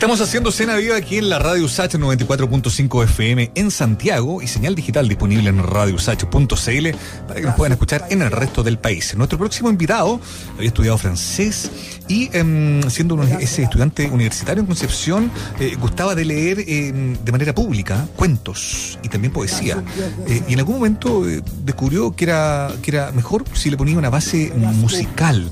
Estamos haciendo cena viva aquí en la Radio USACH 94.5 FM en Santiago y señal digital disponible en radiousach.cl para que nos puedan escuchar en el resto del país. Nuestro próximo invitado había estudiado francés y em, siendo ese estudiante universitario en Concepción eh, gustaba de leer em, de manera pública cuentos y también poesía. Eh, y en algún momento eh, descubrió que era, que era mejor si le ponía una base musical.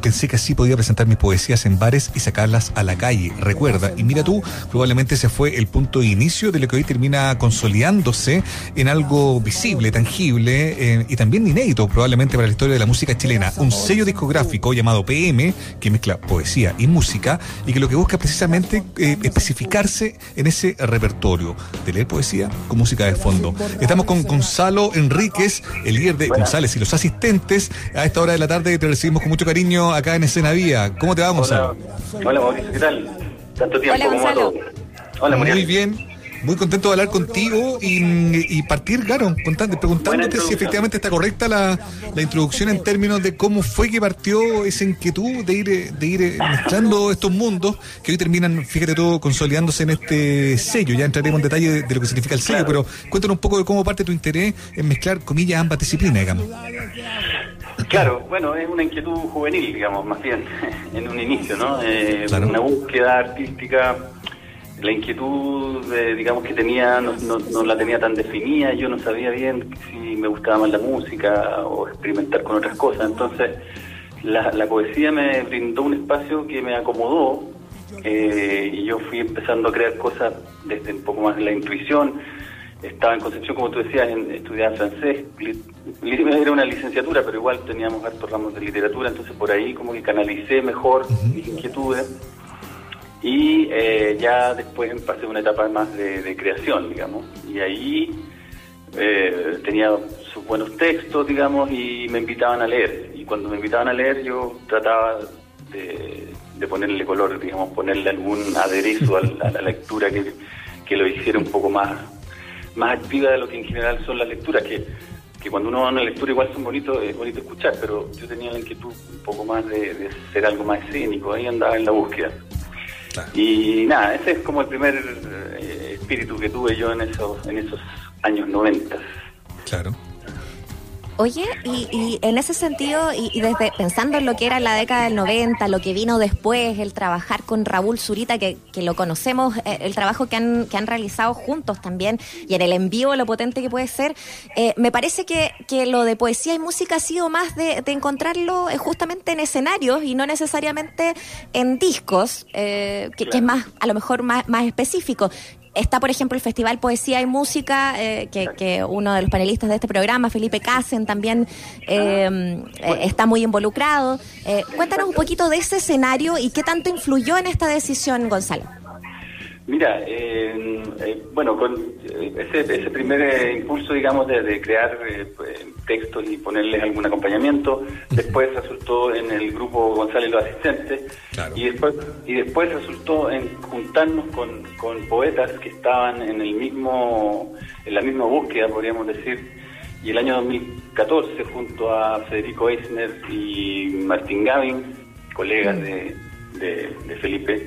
pensé que así podía presentar mis poesías en bares y sacarlas a la calle. Recuerda y mira tú, probablemente ese fue el punto de inicio de lo que hoy termina consolidándose en algo visible, tangible eh, y también inédito probablemente para la historia de la música chilena. Un sello discográfico llamado PM que mezcla poesía y música y que lo que busca precisamente eh, especificarse en ese repertorio de leer poesía con música de fondo. Estamos con Gonzalo Enríquez, el líder de González y los asistentes. A esta hora de la tarde te recibimos con mucho cariño acá en Escena Vía. ¿Cómo te va, Gonzalo? Hola, Hola Mauricio, ¿qué tal? Tanto tiempo. Hola, Gonzalo. Hola, Muy bien. Muy contento de hablar contigo y, partir, claro, preguntándote si efectivamente está correcta la, introducción en términos de cómo fue que partió esa inquietud de ir, de ir mezclando estos mundos que hoy terminan, fíjate todo, consolidándose en este sello. Ya entraremos en detalle de, lo que significa el sello, pero cuéntanos un poco de cómo parte tu interés en mezclar, comillas, ambas disciplinas, digamos. Claro, bueno, es una inquietud juvenil, digamos, más bien, en un inicio, ¿no? Eh, una búsqueda artística, la inquietud, digamos, que tenía, no, no, la tenía tan definida, yo no sabía bien si me gustaba más la música o experimentar con otras cosas, entonces la, la poesía me brindó un espacio que me acomodó eh, y yo fui empezando a crear cosas desde un poco más de la intuición, estaba en Concepción, como tú decías, en, estudiaba francés. Era una licenciatura, pero igual teníamos hartos ramos de literatura, entonces por ahí como que canalicé mejor mis inquietudes. Y eh, ya después pasé una etapa más de, creación, digamos. Y ahí eh, tenía sus buenos textos, digamos, y me invitaban a leer. Y cuando me invitaban a leer, yo trataba de, ponerle color, digamos, ponerle algún aderezo a la, lectura que, que lo hiciera un poco más más activa de lo que en general son las lecturas, que, que cuando uno va a una lectura igual son bonitos, es bonito escuchar, pero yo tenía la inquietud un poco más de, ser algo más escénico, ahí andaba en la búsqueda. Y nada, ese es como el primer eh, espíritu que tuve yo en esos, en esos años 90. Claro. Oye, y, en ese sentido, y, desde pensando en lo que era la década del 90, lo que vino después, el trabajar con Raúl Zurita, que, lo conocemos, eh, el trabajo que han, que han realizado juntos también, y en el envío lo potente que puede ser, eh, me parece que, que, lo de poesía y música ha sido más de, encontrarlo eh, justamente en escenarios y no necesariamente en discos, que, que, es más, a lo mejor más, más específico. Está, por ejemplo, el Festival Poesía y Música, eh, que, uno de los panelistas de este programa, Felipe Casen, también eh, está muy involucrado. Eh, cuéntanos un poquito de ese escenario y qué tanto influyó en esta decisión, Gonzalo. Mira, eh, bueno, con ese, ese primer impulso, digamos, de, crear pues, textos y ponerles algún acompañamiento, después resultó en el grupo González los asistentes, y después y después resultó en juntarnos con, con poetas que estaban en el mismo en la misma búsqueda, podríamos decir, y el año 2014 junto a Federico Eisner y Martín Gavin, colegas de, de Felipe, Em, eh, eh,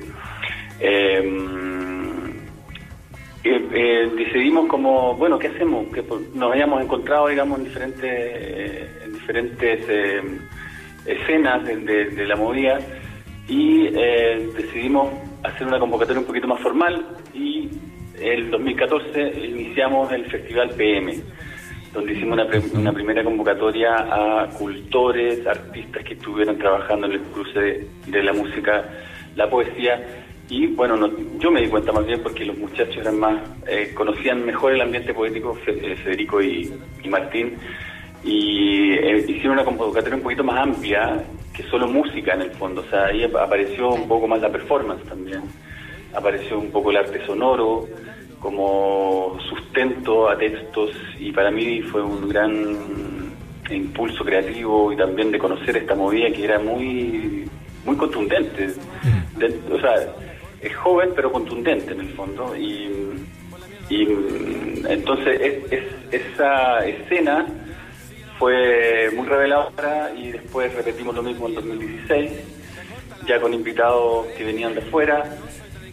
decidimos como, bueno, ¿qué hacemos? Que nos hayamos encontrado, digamos, en diferentes, en diferentes eh, escenas de, la movida y decidimos hacer una convocatoria un poquito más formal y el 2014 iniciamos el Festival PM, donde hicimos una, una primera convocatoria a cultores, artistas que estuvieron trabajando en el cruce de la música, la poesía y bueno, yo me di cuenta más bien porque los muchachos eran más, eh, conocían mejor el ambiente poético, eh, Federico y, Martín, y eh, hicieron una convocatoria un poquito más amplia que solo música en el fondo. O sea, ahí apareció un poco más la performance también, apareció un poco el arte sonoro como sustento a textos y para mí fue un gran impulso creativo y también de conocer esta movida que era muy muy contundente. Mm. o sea, es joven pero contundente en el fondo y, entonces esa escena fue muy reveladora y después repetimos lo mismo en 2016 ya con invitados que venían de fuera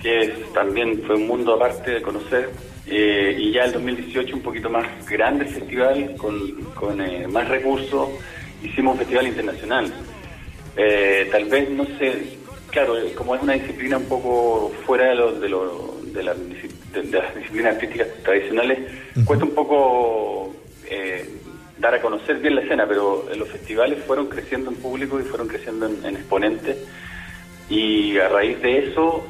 que también fue un mundo aparte de conocer. Eh, y ya el 2018 un poquito más grande el festival, con, con eh, más recursos, hicimos un festival internacional. Eh, tal vez, no sé, claro, como es una disciplina un poco fuera de, lo, de, lo, de, las disciplinas artísticas tradicionales, cuesta un poco dar a conocer bien la escena, pero los festivales fueron creciendo en público y fueron creciendo en, en exponentes. Y a raíz de eso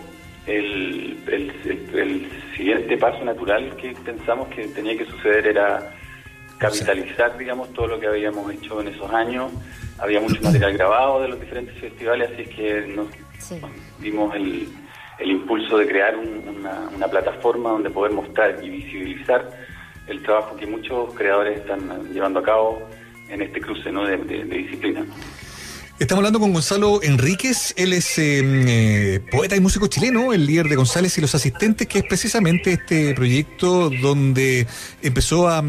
el, el, siguiente paso natural que pensamos que tenía que suceder era capitalizar, digamos, todo lo que habíamos hecho en esos años. Había mucho material grabado de los diferentes festivales, así que nos, dimos el, el, impulso de crear una, una, plataforma donde poder mostrar y visibilizar el trabajo que muchos creadores están llevando a cabo en este cruce ¿no? de, de, de disciplinas. Estamos hablando con Gonzalo Enríquez, él es em, eh, poeta y músico chileno, el líder de González y los asistentes, que es precisamente este proyecto donde empezó a,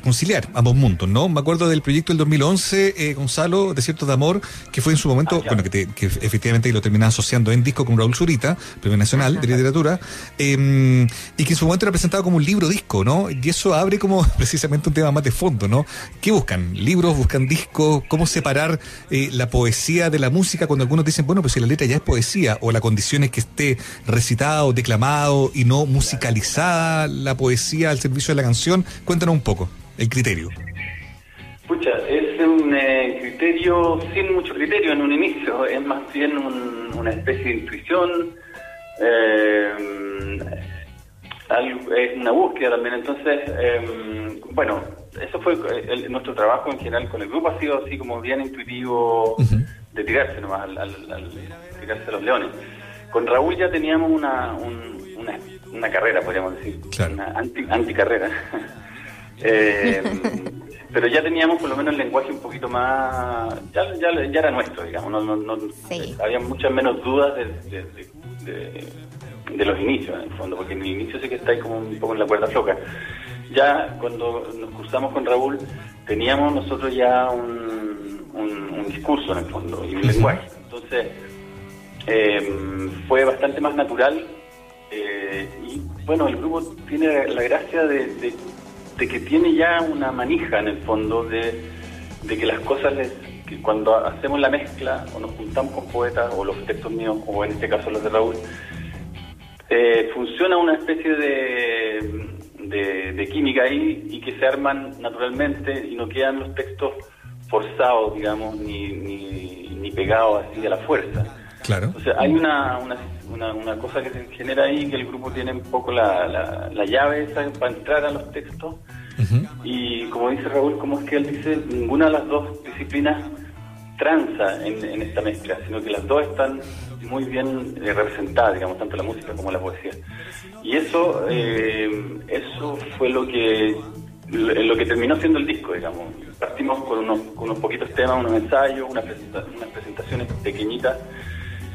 conciliar ambos mundos, ¿no? Me acuerdo del proyecto del 2011, eh, Gonzalo, Desierto de Amor, que fue en su momento, ah, bueno, que, efectivamente lo terminaba asociando en disco con Raúl Zurita, Premio Nacional de Literatura, em, y que en su momento era presentado como un libro disco, ¿no? Y eso abre como precisamente un tema más de fondo, ¿no? ¿Qué buscan? ¿Libros? ¿Buscan discos? ¿Cómo separar eh, la poesía de la música cuando algunos dicen, bueno, pues si la letra ya es poesía o la condición es que esté recitado, declamado y no musicalizada la poesía al servicio de la canción? Cuéntanos un poco el criterio. Pucha, es un eh, criterio sin mucho criterio en un inicio, es más bien una especie de intuición. Eh, es una búsqueda también. Entonces, em, bueno, eso fue nuestro trabajo en general con el grupo ha sido así como bien intuitivo de tirarse nomás, al, tirarse a los leones. Con Raúl ya teníamos una, una, carrera, podríamos decir, una anti, anticarrera. eh, pero ya teníamos por lo menos el lenguaje un poquito más, ya, ya, ya era nuestro, digamos, no, no, había muchas menos dudas de de los inicios, en el fondo, porque en el inicio sí que está ahí como un poco en la cuerda floja. Ya cuando nos cruzamos con Raúl, teníamos nosotros ya un, un, discurso en el fondo y un lenguaje. Entonces, em, fue bastante más natural eh, y bueno, el grupo tiene la gracia de, de, que tiene ya una manija en el fondo de, de que las cosas les, que cuando hacemos la mezcla o nos juntamos con poetas o los textos míos o en este caso los de Raúl, eh, funciona una especie de, de, química ahí y que se arman naturalmente y no quedan los textos forzados, digamos, ni, ni, pegados así a la fuerza. Claro. O sea, hay una, una, una, cosa que se genera ahí, que el grupo tiene un poco la, la, llave esa para entrar a los textos. Y como dice Raúl, como es que él dice, ninguna de las dos disciplinas tranza en, en esta mezcla, sino que las dos están muy bien eh, representada, digamos, tanto la música como la poesía. Y eso, eh, eso fue lo que lo que terminó siendo el disco, digamos. Partimos con unos, con unos poquitos temas, unos ensayos, unas, unas presentaciones pequeñitas,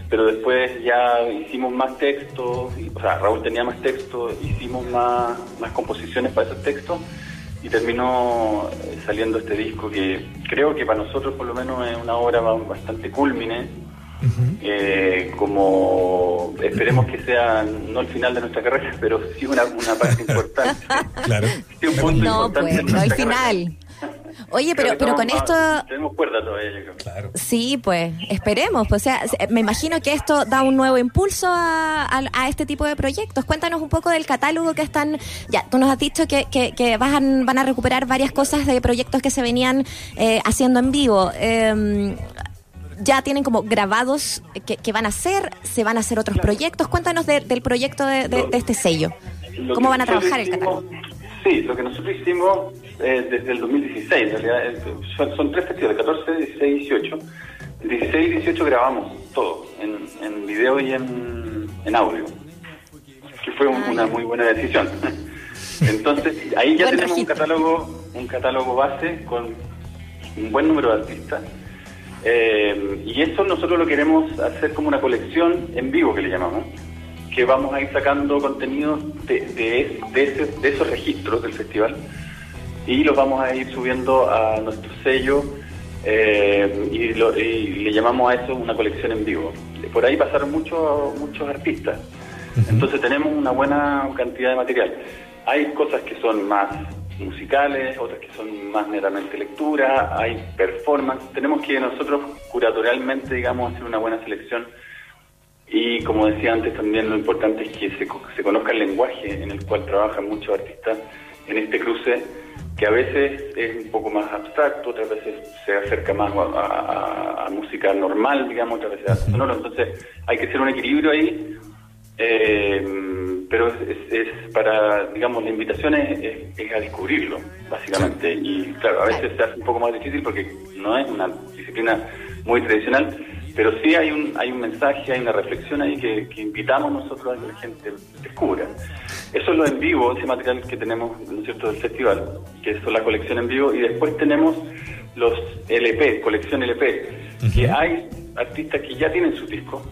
pero después ya hicimos más textos, o sea, Raúl tenía más textos, hicimos más, más composiciones para esos textos y terminó eh, saliendo este disco que creo que para nosotros por lo menos es una obra bastante culmine eh, como esperemos que sea no el final de nuestra carrera, pero sí una, una parte importante. claro. Sí, un punto no, importante pues, no el final. Oye, pero, pero con esto... Tenemos cuerda todavía, Claro. Sí, pues, esperemos. Pues, o sea, me imagino que esto da un nuevo impulso a, a, este tipo de proyectos. Cuéntanos un poco del catálogo que están... Ya, tú nos has dicho que, que, que van, van a recuperar varias cosas de proyectos que se venían eh, haciendo en vivo. Eh, ya tienen como grabados que, van a hacer, se van a hacer otros proyectos. Cuéntanos del proyecto de, este sello. ¿Cómo van a trabajar el catálogo? Sí, lo que nosotros hicimos eh, desde el 2016, en realidad son, tres festivales, 14, 16 y 18. El 16 y 18 grabamos todo, en, en video y en, en audio, que fue ah, una muy buena decisión. Entonces, ahí ya tenemos un catálogo, un catálogo base con un buen número de artistas eh, y eso nosotros lo queremos hacer como una colección en vivo que le llamamos, que vamos a ir sacando contenidos de, de, de, esos registros del festival y los vamos a ir subiendo a nuestro sello eh, y, le llamamos a eso una colección en vivo. Por ahí pasaron muchos muchos artistas. Entonces tenemos una buena cantidad de material. Hay cosas que son más musicales, otras que son más meramente lectura, hay performance. Tenemos que nosotros curatorialmente, digamos, hacer una buena selección. Y como decía antes, también lo importante es que se, se conozca el lenguaje en el cual trabajan muchos artistas en este cruce, que a veces es un poco más abstracto, otras veces se acerca más a, música normal, digamos, otras veces a sonoro. Entonces hay que hacer un equilibrio ahí. Eh, pero es, para, digamos, la invitación es, a descubrirlo, básicamente. Y claro, a veces se hace un poco más difícil porque no es una disciplina muy tradicional, pero sí hay un, hay un mensaje, hay una reflexión ahí que, invitamos nosotros a que la gente descubra. Eso es lo en vivo, ese material que tenemos, ¿no es cierto?, del festival, que es la colección en vivo, y después tenemos los LP, colección LP, que hay artistas que ya tienen su disco,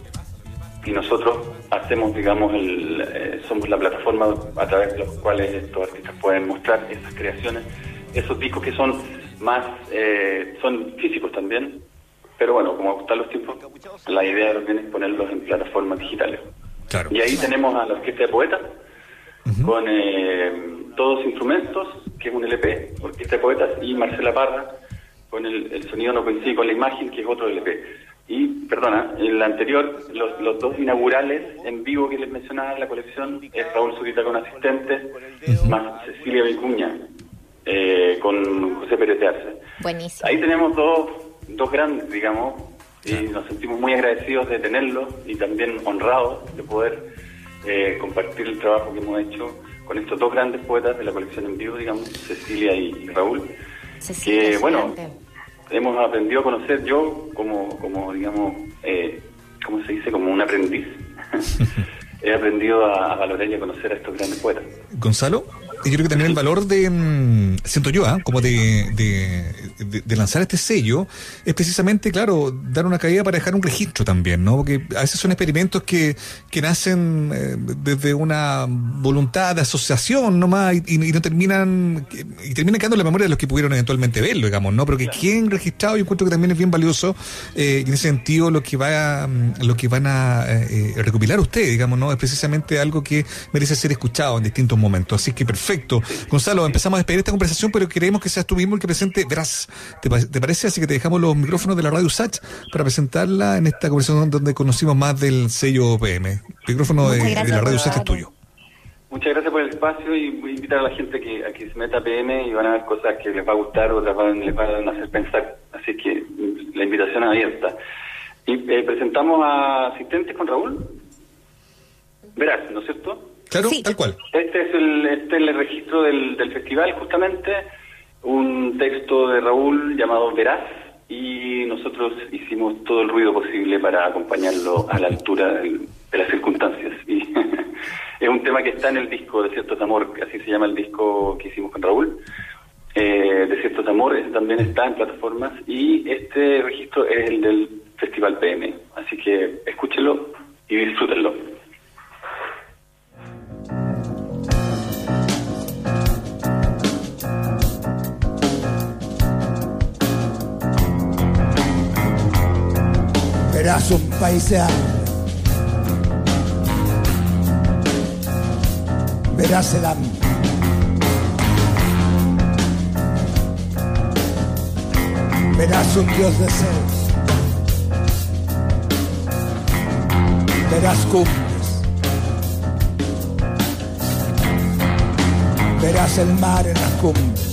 y nosotros hacemos, digamos, el, eh, somos la plataforma a través de los cuales estos artistas pueden mostrar esas creaciones, esos discos que son más, eh, son físicos también, pero bueno, como gustan los tiempos, la idea es ponerlos en plataformas digitales. Y ahí tenemos a la Orquesta de Poetas, con eh, todos instrumentos, que es un LP, Orquesta de Poetas, y Marcela Parra, con el, el sonido no coincide con la imagen, que es otro LP. Y, perdona, el anterior, los, dos inaugurales en vivo que les mencionaba en la colección es Raúl Zurita con asistentes, más Cecilia Vicuña eh, con José Pérez de Arce. Buenísimo. Ahí tenemos dos, dos grandes, digamos, y nos sentimos muy agradecidos de tenerlos y también honrados de poder eh, compartir el trabajo que hemos hecho con estos dos grandes poetas de la colección en vivo, digamos, Cecilia y, Raúl. Cecilia, que, bueno, hemos aprendido a conocer yo como, como digamos, eh, ¿cómo se dice? Como un aprendiz. He aprendido a, a, valorar y a conocer a estos grandes poetas. Gonzalo yo creo que también el valor de, mm, siento yo, ¿ah? como de, de, lanzar este sello, es precisamente, claro, dar una caída para dejar un registro también, ¿no? Porque a veces son experimentos que, que nacen eh, desde una voluntad de asociación nomás y, y, no terminan, y terminan quedando en la memoria de los que pudieron eventualmente verlo, digamos, ¿no? Pero que quien registrado, yo encuentro que también es bien valioso, eh, en ese sentido, lo que va mm, lo que van a eh, recopilar ustedes, digamos, ¿no? Es precisamente algo que merece ser escuchado en distintos momentos. Así que perfecto Perfecto. Gonzalo, empezamos a despedir esta conversación, pero queremos que seas tú mismo el que presente, verás, ¿te, parece? Así que te dejamos los micrófonos de la radio Sach para presentarla en esta conversación donde conocimos más del sello PM. El micrófono de, la radio Sach es tuyo. Muchas gracias por el espacio y voy a invitar a la gente que, a que se meta a PM y van a ver cosas que les va a gustar, otras van, les van a hacer pensar. Así que la invitación es abierta. Y eh, presentamos a asistentes con Raúl. Verás, ¿no es cierto? Claro, tal cual. Este es el, este el registro del, del festival, justamente, un texto de Raúl llamado Veraz, y nosotros hicimos todo el ruido posible para acompañarlo a la altura de, las circunstancias. Es un tema que está en el disco Desiertos de Amor, así se llama el disco que hicimos con Raúl. Eh, Desiertos de Amor también está en plataformas y este registro es el del Festival PM. Así que escúchenlo y disfrútenlo. Verás un paisaje. Verás el un Dios de celos. Verás cumbres. Verás el mar en las cumbres.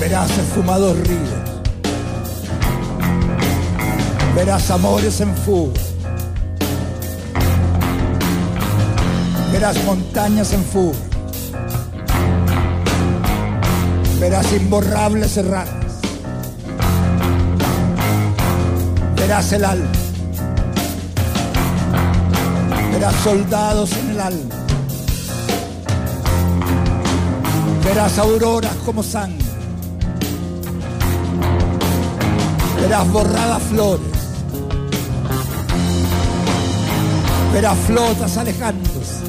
Verás esfumados ríos verás amores en fuga, verás montañas en fuga, verás imborrables errantes, verás el alma, verás soldados en el alma, verás auroras como sangre, verás borradas flores verás flotas alejándose,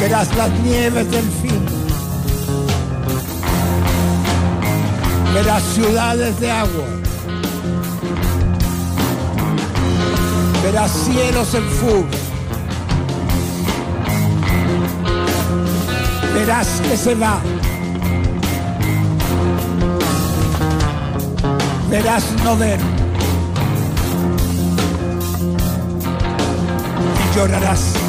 verás las nieves del fin, verás ciudades de agua, Verás cielos en fuga. Verás que se va. Verás no ver. Llorarás.